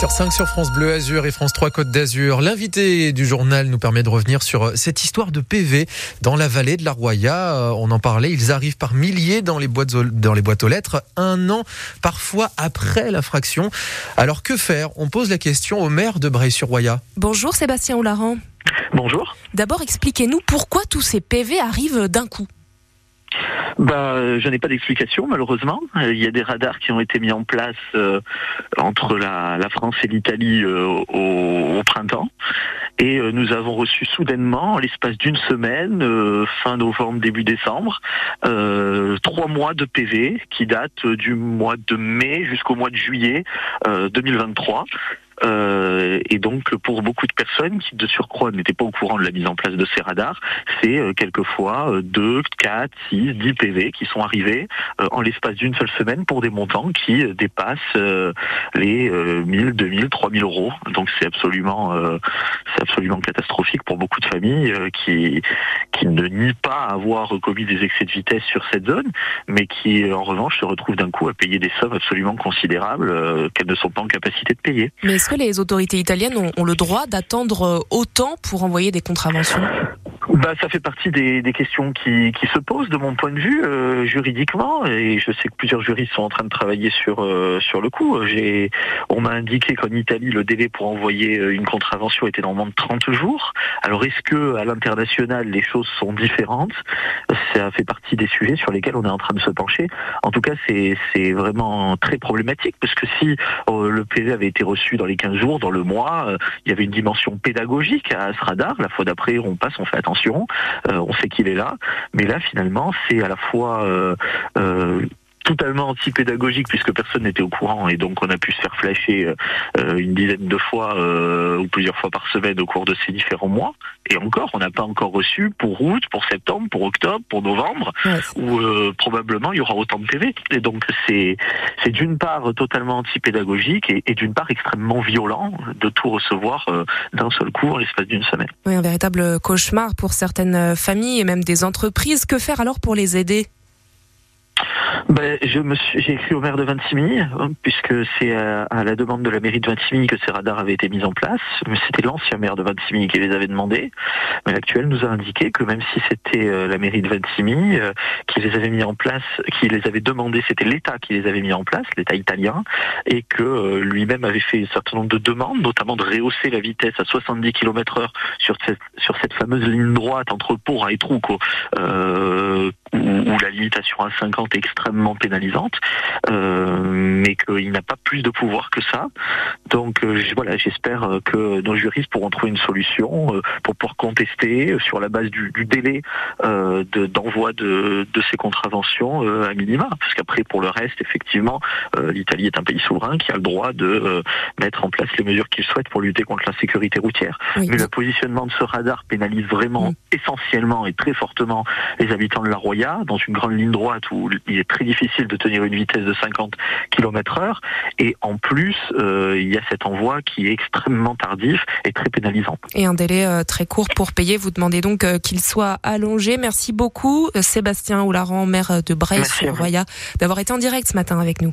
Sur 5 sur France Bleu Azur et France 3 Côte d'Azur. L'invité du journal nous permet de revenir sur euh, cette histoire de PV dans la vallée de la Roya. Euh, on en parlait, ils arrivent par milliers dans les boîtes, dans les boîtes aux lettres, un an parfois après l'infraction. Alors que faire? On pose la question au maire de Bray-sur-Roya. Bonjour Sébastien Oularan. Bonjour. D'abord, expliquez-nous pourquoi tous ces PV arrivent d'un coup. Bah, je n'ai pas d'explication malheureusement. Il y a des radars qui ont été mis en place euh, entre la, France et l'Italie euh, au, printemps. Et euh, nous avons reçu soudainement, l'espace d'une semaine, fin novembre, début décembre, trois mois de PV qui datent du mois de mai jusqu'au mois de juillet 2023. Euh, et donc pour beaucoup de personnes qui de surcroît n'étaient pas au courant de la mise en place de ces radars, c'est euh, quelquefois 2, 4, 6, 10 PV qui sont arrivés euh, en l'espace d'une seule semaine pour des montants qui dépassent les 1000, 2000, 3000 euros. Donc c'est absolument, c'est absolument catastrophique pour beaucoup de familles qui, qui ne nient pas avoir commis des excès de vitesse sur cette zone, mais qui en revanche se retrouvent d'un coup à payer des sommes absolument considérables qu'elles ne sont pas en capacité de payer. Est-ce que les autorités italiennes ont, le droit d'attendre euh, autant pour envoyer des contraventions? Bah, ça fait partie des, questions qui, se posent de mon point de vue euh, juridiquement et je sais que plusieurs juristes sont en train de travailler sur euh, sur le coup. On m'a indiqué qu'en Italie le délai pour envoyer une contravention était normalement de 30 jours. Alors est-ce que à l'international les choses sont différentes? Ça fait partie des sujets sur lesquels on est en train de se pencher. En tout cas, c'est vraiment très problématique parce que si le PV avait été reçu dans les 15 jours, dans le mois, euh, il y avait une dimension pédagogique à ce radar. La fois d'après, on passe, on fait attention, euh, on sait qu'il est là. Mais là, finalement, c'est à la fois euh, totalement anti-pédagogique puisque personne n'était au courant et donc on a pu se faire flasher euh, euh, une dizaine de fois euh, ou plusieurs fois par semaine au cours de ces différents mois. Et encore, on n'a pas encore reçu pour août, pour septembre, pour octobre, pour novembre, où probablement il y aura autant de PV. Et donc c'est c'est d'une part totalement anti-pédagogique et, et d'une part extrêmement violent de tout recevoir d'un seul coup en l'espace d'une semaine. Oui, un véritable cauchemar pour certaines familles et même des entreprises. Que faire alors pour les aider? Ben, je me j'ai écrit au maire de Vintimille, hein, puisque c'est à, la demande de la mairie de Vintimille que ces radars avaient été mis en place. Mais c'était l'ancien maire de Vintimille qui les avait demandés. Mais l'actuel nous a indiqué que même si c'était euh, la mairie de Vintimille euh, qui les avait mis en place, qui les avait demandés, c'était l'État qui les avait mis en place, l'État italien, et que euh, lui-même avait fait un certain nombre de demandes, notamment de rehausser la vitesse à 70 km heure sur cette, fameuse ligne droite entre Pau et Trucco, où, où la limitation à 50 est extrêmement pénalisante, euh, mais qu'il n'a pas plus de pouvoir que ça. Donc euh, voilà, j'espère euh, que nos juristes pourront trouver une solution pour pouvoir contester sur la base du, délai d'envoi de, ces contraventions à minima. Parce qu'après, pour le reste, effectivement, l'Italie est un pays souverain qui a le droit de mettre en place les mesures qu'il souhaite pour lutter contre l'insécurité routière. Mais le positionnement de ce radar pénalise vraiment essentiellement et très fortement les habitants de la Roya, dans une grande ligne droite où il est très difficile de tenir une vitesse de 50 km heure. Et en plus, euh, il y a cet envoi qui est extrêmement tardif et très pénalisant. Et un délai euh, très court pour payer. Vous demandez donc euh, qu'il soit allongé. Merci beaucoup, Sébastien Oularan, maire de Bray-sur-Roya, d'avoir été en direct ce matin avec nous.